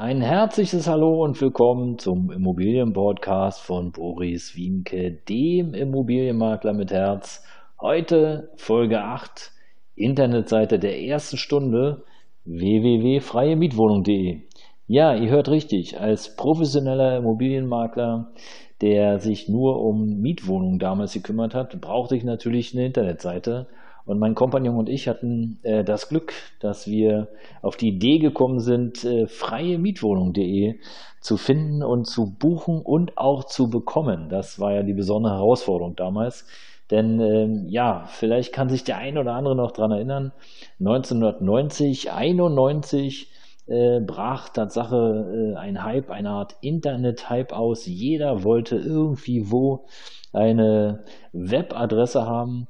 Ein herzliches Hallo und willkommen zum Immobilienpodcast von Boris Wienke, dem Immobilienmakler mit Herz. Heute Folge 8, Internetseite der ersten Stunde www.freiemietwohnung.de. Ja, ihr hört richtig, als professioneller Immobilienmakler, der sich nur um Mietwohnungen damals gekümmert hat, brauchte ich natürlich eine Internetseite und mein Kompagnon und ich hatten äh, das Glück, dass wir auf die Idee gekommen sind, äh, freiemietwohnung.de zu finden und zu buchen und auch zu bekommen. Das war ja die besondere Herausforderung damals. Denn ähm, ja, vielleicht kann sich der ein oder andere noch dran erinnern, 1990, 91 äh, brach Tatsache äh, ein Hype, eine Art Internet-Hype aus. Jeder wollte irgendwie wo eine Webadresse haben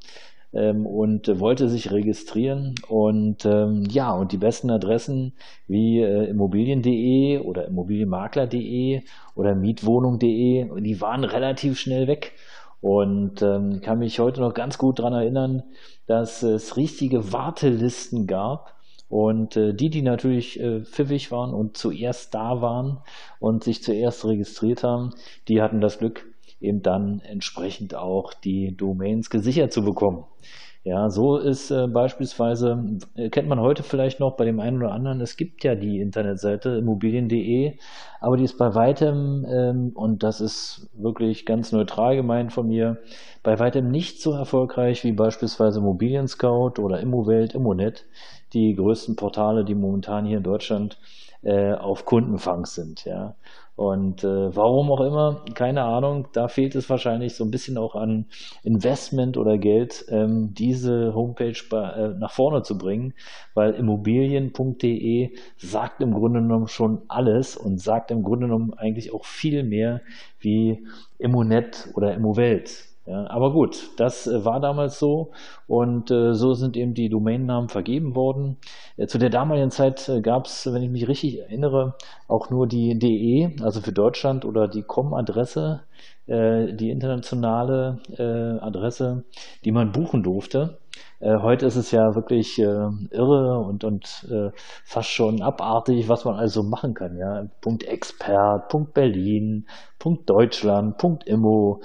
ähm, und wollte sich registrieren. Und ähm, ja, und die besten Adressen wie äh, immobilien.de oder immobilienmakler.de oder mietwohnung.de, die waren relativ schnell weg. Und ähm, kann mich heute noch ganz gut daran erinnern, dass es richtige Wartelisten gab. Und äh, die, die natürlich äh, pfiffig waren und zuerst da waren und sich zuerst registriert haben, die hatten das Glück, eben dann entsprechend auch die Domains gesichert zu bekommen. Ja, so ist äh, beispielsweise, äh, kennt man heute vielleicht noch bei dem einen oder anderen, es gibt ja die Internetseite immobilien.de, aber die ist bei weitem, ähm, und das ist wirklich ganz neutral gemeint von mir, bei weitem nicht so erfolgreich wie beispielsweise Immobilien Scout oder Immowelt, Immonet, die größten Portale, die momentan hier in Deutschland äh, auf Kundenfang sind. Ja. Und äh, warum auch immer, keine Ahnung, da fehlt es wahrscheinlich so ein bisschen auch an Investment oder Geld, ähm, diese Homepage bei, äh, nach vorne zu bringen, weil immobilien.de sagt im Grunde genommen schon alles und sagt im Grunde genommen eigentlich auch viel mehr wie Immonet oder Immowelt. Ja, aber gut, das äh, war damals so und äh, so sind eben die Domainnamen vergeben worden. Äh, zu der damaligen Zeit äh, gab es, wenn ich mich richtig erinnere, auch nur die DE, also für Deutschland oder die COM-Adresse, äh, die internationale äh, Adresse, die man buchen durfte. heute ist es ja wirklich irre und, und fast schon abartig, was man also machen kann. Ja? Punkt Expert, Punkt Berlin, Punkt Deutschland, Punkt Immo,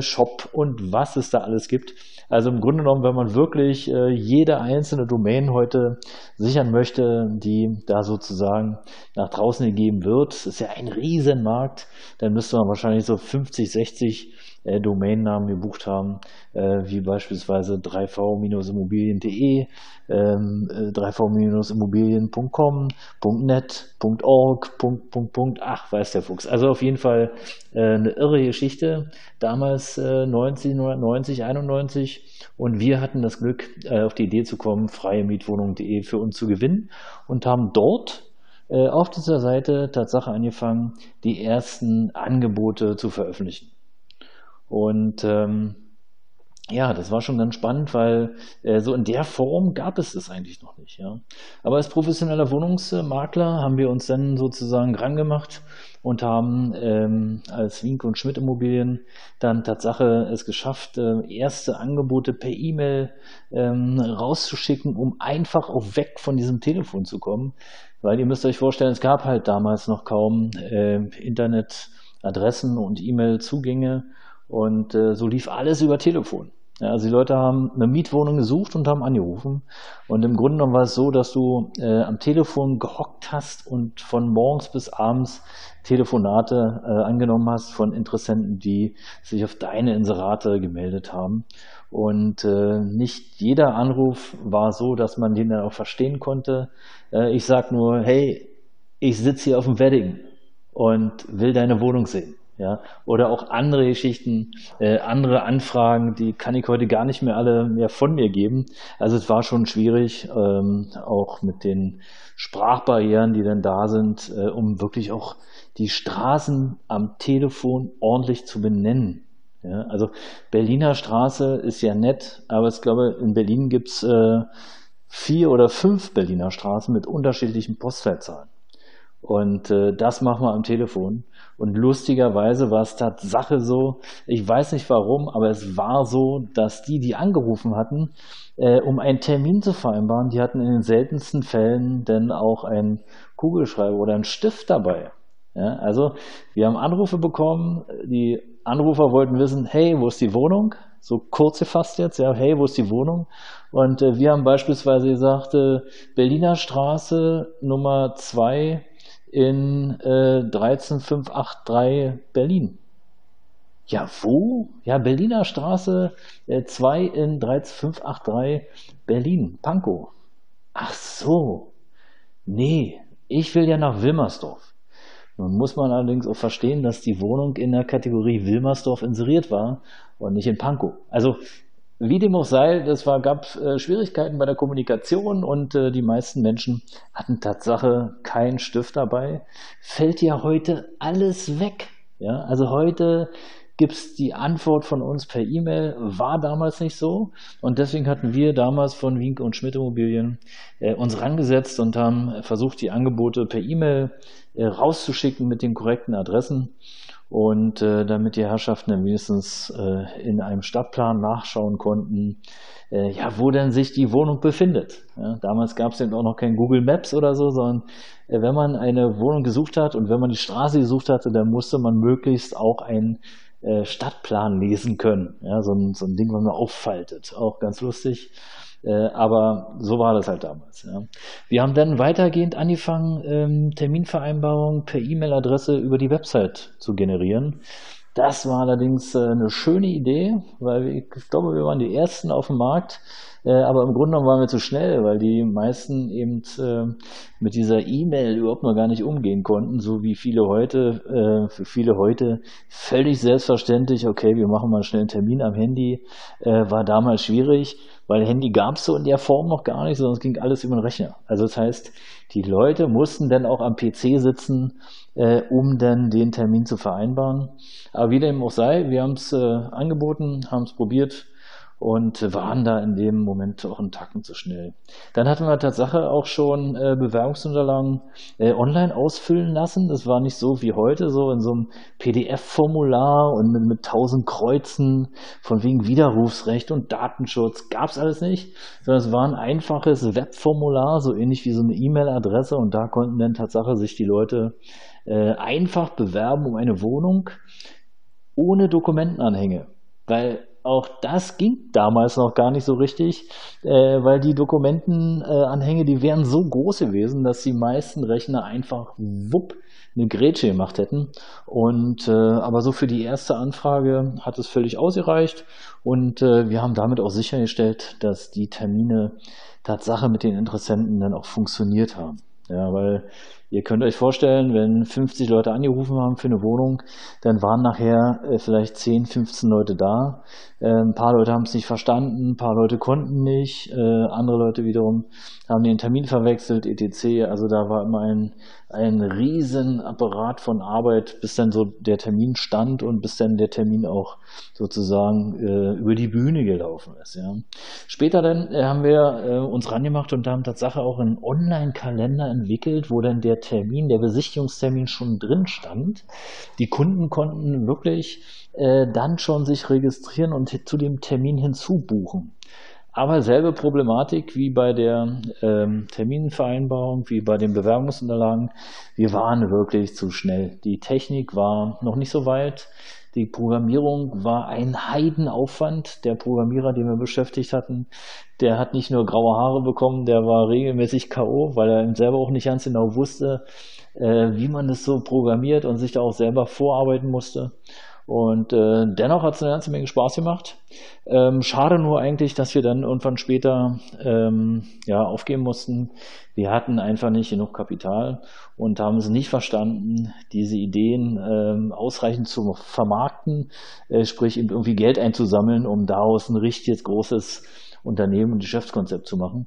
Shop und was es da alles gibt. Also im Grunde genommen, wenn man wirklich äh, jede einzelne Domain heute sichern möchte, die da sozusagen nach draußen gegeben wird, ist ja ein Riesenmarkt, dann müsste man wahrscheinlich so 50, 60 äh, Domainnamen gebucht haben, äh, wie beispielsweise 3v-immobilien.de, ähm, 3v-immobilien.com, .net, .org, Punkt, Punkt, Punkt, ach, weiß der Fuchs. Also auf jeden Fall äh, eine irre Geschichte. Damals äh, 1990, 91 und wir hatten das Glück, äh, auf die Idee zu kommen, freiemietwohnung.de für uns zu gewinnen und haben dort äh, auf dieser Seite Tatsache angefangen, die ersten Angebote zu veröffentlichen. Und ähm, ja, das war schon ganz spannend, weil äh, so in der Form gab es das eigentlich noch nicht. Ja. Aber als professioneller Wohnungsmakler haben wir uns dann sozusagen rangemacht und haben ähm, als Wink und Schmidt Immobilien dann Tatsache es geschafft, äh, erste Angebote per E-Mail ähm, rauszuschicken, um einfach auch weg von diesem Telefon zu kommen. Weil ihr müsst euch vorstellen, es gab halt damals noch kaum äh, Internetadressen und E-Mail-Zugänge und äh, so lief alles über Telefon. Ja, also die Leute haben eine Mietwohnung gesucht und haben angerufen. Und im Grunde genommen war es so, dass du äh, am Telefon gehockt hast und von morgens bis abends Telefonate äh, angenommen hast von Interessenten, die sich auf deine Inserate gemeldet haben. Und äh, nicht jeder Anruf war so, dass man den dann auch verstehen konnte. Äh, ich sag nur, hey, ich sitze hier auf dem Wedding und will deine Wohnung sehen. Ja, oder auch andere Geschichten, äh, andere Anfragen, die kann ich heute gar nicht mehr alle mehr von mir geben. Also es war schon schwierig, ähm, auch mit den Sprachbarrieren, die dann da sind, äh, um wirklich auch die Straßen am Telefon ordentlich zu benennen. Ja, also Berliner Straße ist ja nett, aber ich glaube, in Berlin gibt's äh, vier oder fünf Berliner Straßen mit unterschiedlichen Postleitzahlen. Und äh, das machen wir am Telefon. Und lustigerweise war es Tatsache so, ich weiß nicht warum, aber es war so, dass die, die angerufen hatten, äh, um einen Termin zu vereinbaren, die hatten in den seltensten Fällen dann auch einen Kugelschreiber oder einen Stift dabei. Ja, also wir haben Anrufe bekommen, die Anrufer wollten wissen, hey, wo ist die Wohnung? So kurz gefasst jetzt, ja, hey, wo ist die Wohnung? Und äh, wir haben beispielsweise gesagt, äh, Berliner Straße Nummer 2 in äh, 13583 Berlin. Ja, wo? Ja, Berliner Straße 2 äh, in 13583 Berlin, Pankow. Ach so. Nee, ich will ja nach Wilmersdorf. Nun muss man allerdings auch verstehen, dass die Wohnung in der Kategorie Wilmersdorf inseriert war und nicht in Pankow. Also wie dem auch sei, es war, gab äh, Schwierigkeiten bei der Kommunikation und äh, die meisten Menschen hatten Tatsache keinen Stift dabei. Fällt ja heute alles weg. Ja, also heute gibt es die Antwort von uns per E-Mail, war damals nicht so. Und deswegen hatten wir damals von Wink und Schmidt Immobilien äh, uns rangesetzt und haben versucht, die Angebote per E-Mail äh, rauszuschicken mit den korrekten Adressen. Und äh, damit die Herrschaften dann wenigstens äh, in einem Stadtplan nachschauen konnten, äh, ja, wo denn sich die Wohnung befindet. Ja, damals gab es eben auch noch kein Google Maps oder so, sondern äh, wenn man eine Wohnung gesucht hat und wenn man die Straße gesucht hatte, dann musste man möglichst auch einen äh, Stadtplan lesen können. Ja, so, ein, so ein Ding, was man auffaltet. Auch ganz lustig. Äh, aber so war das halt damals. Ja. Wir haben dann weitergehend angefangen, ähm, Terminvereinbarungen per E-Mail-Adresse über die Website zu generieren. Das war allerdings äh, eine schöne Idee, weil ich glaube, wir waren die Ersten auf dem Markt, aber im Grunde genommen waren wir zu schnell, weil die meisten eben äh, mit dieser E-Mail überhaupt noch gar nicht umgehen konnten, so wie viele heute, für viele heute völlig selbstverständlich, okay, wir machen mal schnell einen Termin am Handy, war damals schwierig, weil Handy gab es so in der Form noch gar nicht, sondern es ging alles über den Rechner. Also das heißt, die Leute mussten dann auch am PC sitzen, um dann den Termin zu vereinbaren. Aber wie dem auch sei, wir haben es angeboten, haben es probiert, und waren da in dem Moment auch einen Tacken zu schnell. Dann hatten wir Tatsache auch schon äh, Bewerbungsunterlagen äh, online ausfüllen lassen. Das war nicht so wie heute, so in so einem PDF-Formular und mit, mit tausend Kreuzen von wegen Widerrufsrecht und Datenschutz. Gab's alles nicht, sondern es war ein einfaches Webformular, so ähnlich wie so eine E-Mail-Adresse und da konnten dann Tatsache sich die Leute äh, einfach bewerben um eine Wohnung ohne Dokumentenanhänge. Weil auch das ging damals noch gar nicht so richtig, äh, weil die Dokumentenanhänge, die wären so groß gewesen, dass die meisten Rechner einfach wupp eine Grätsche gemacht hätten. Und äh, aber so für die erste Anfrage hat es völlig ausgereicht und äh, wir haben damit auch sichergestellt, dass die Termine Tatsache mit den Interessenten dann auch funktioniert haben. Ja, weil Ihr könnt euch vorstellen, wenn 50 Leute angerufen haben für eine Wohnung, dann waren nachher äh, vielleicht 10, 15 Leute da. Äh, ein paar Leute haben es nicht verstanden, ein paar Leute konnten nicht, äh, andere Leute wiederum haben den Termin verwechselt, etc. Also da war immer ein, ein riesen Apparat von Arbeit, bis dann so der Termin stand und bis dann der Termin auch sozusagen äh, über die Bühne gelaufen ist. Ja. Später dann äh, haben wir uns rangemacht und haben tatsächlich auch einen Online-Kalender entwickelt, wo dann der Termin, der Besichtigungstermin schon drin stand. Die Kunden konnten wirklich dann schon sich registrieren und zu dem Termin hinzubuchen. Aber selbe Problematik wie bei der ähm, Terminvereinbarung, wie bei den Bewerbungsunterlagen. Wir waren wirklich zu schnell. Die Technik war noch nicht so weit. Die Programmierung war ein Heidenaufwand. Der Programmierer, den wir beschäftigt hatten, der hat nicht nur graue Haare bekommen, der war regelmäßig K.O., weil er selber auch nicht ganz genau wusste, äh, wie man das so programmiert und sich da auch selber vorarbeiten musste. Und äh, dennoch hat es eine ganze Menge Spaß gemacht. Ähm, schade nur eigentlich, dass wir dann irgendwann später ähm, ja, aufgeben mussten. Wir hatten einfach nicht genug Kapital und haben es nicht verstanden, diese Ideen ähm, ausreichend zu vermarkten, äh, sprich irgendwie Geld einzusammeln, um daraus ein richtiges großes Unternehmen und Geschäftskonzept zu machen.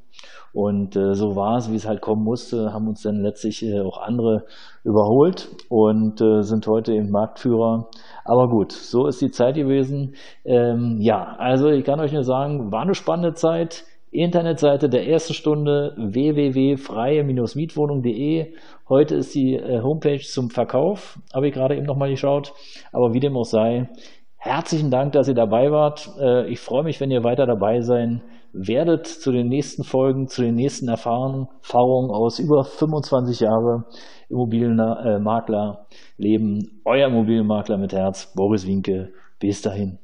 Und äh, so war es, wie es halt kommen musste, haben uns dann letztlich äh, auch andere überholt und äh, sind heute eben Marktführer. Aber gut, so ist die Zeit gewesen. Ähm, ja, also ich kann euch nur sagen, war eine spannende Zeit. Internetseite der ersten Stunde www.freie-mietwohnung.de. Heute ist die äh, Homepage zum Verkauf, habe ich gerade eben nochmal geschaut. Aber wie dem auch sei, herzlichen Dank, dass ihr dabei wart. Äh, ich freue mich, wenn ihr weiter dabei sein werdet zu den nächsten Folgen, zu den nächsten Erfahrungen, aus über 25 Jahre Immobilienmakler leben. Euer Immobilienmakler mit Herz, Boris Winke. Bis dahin.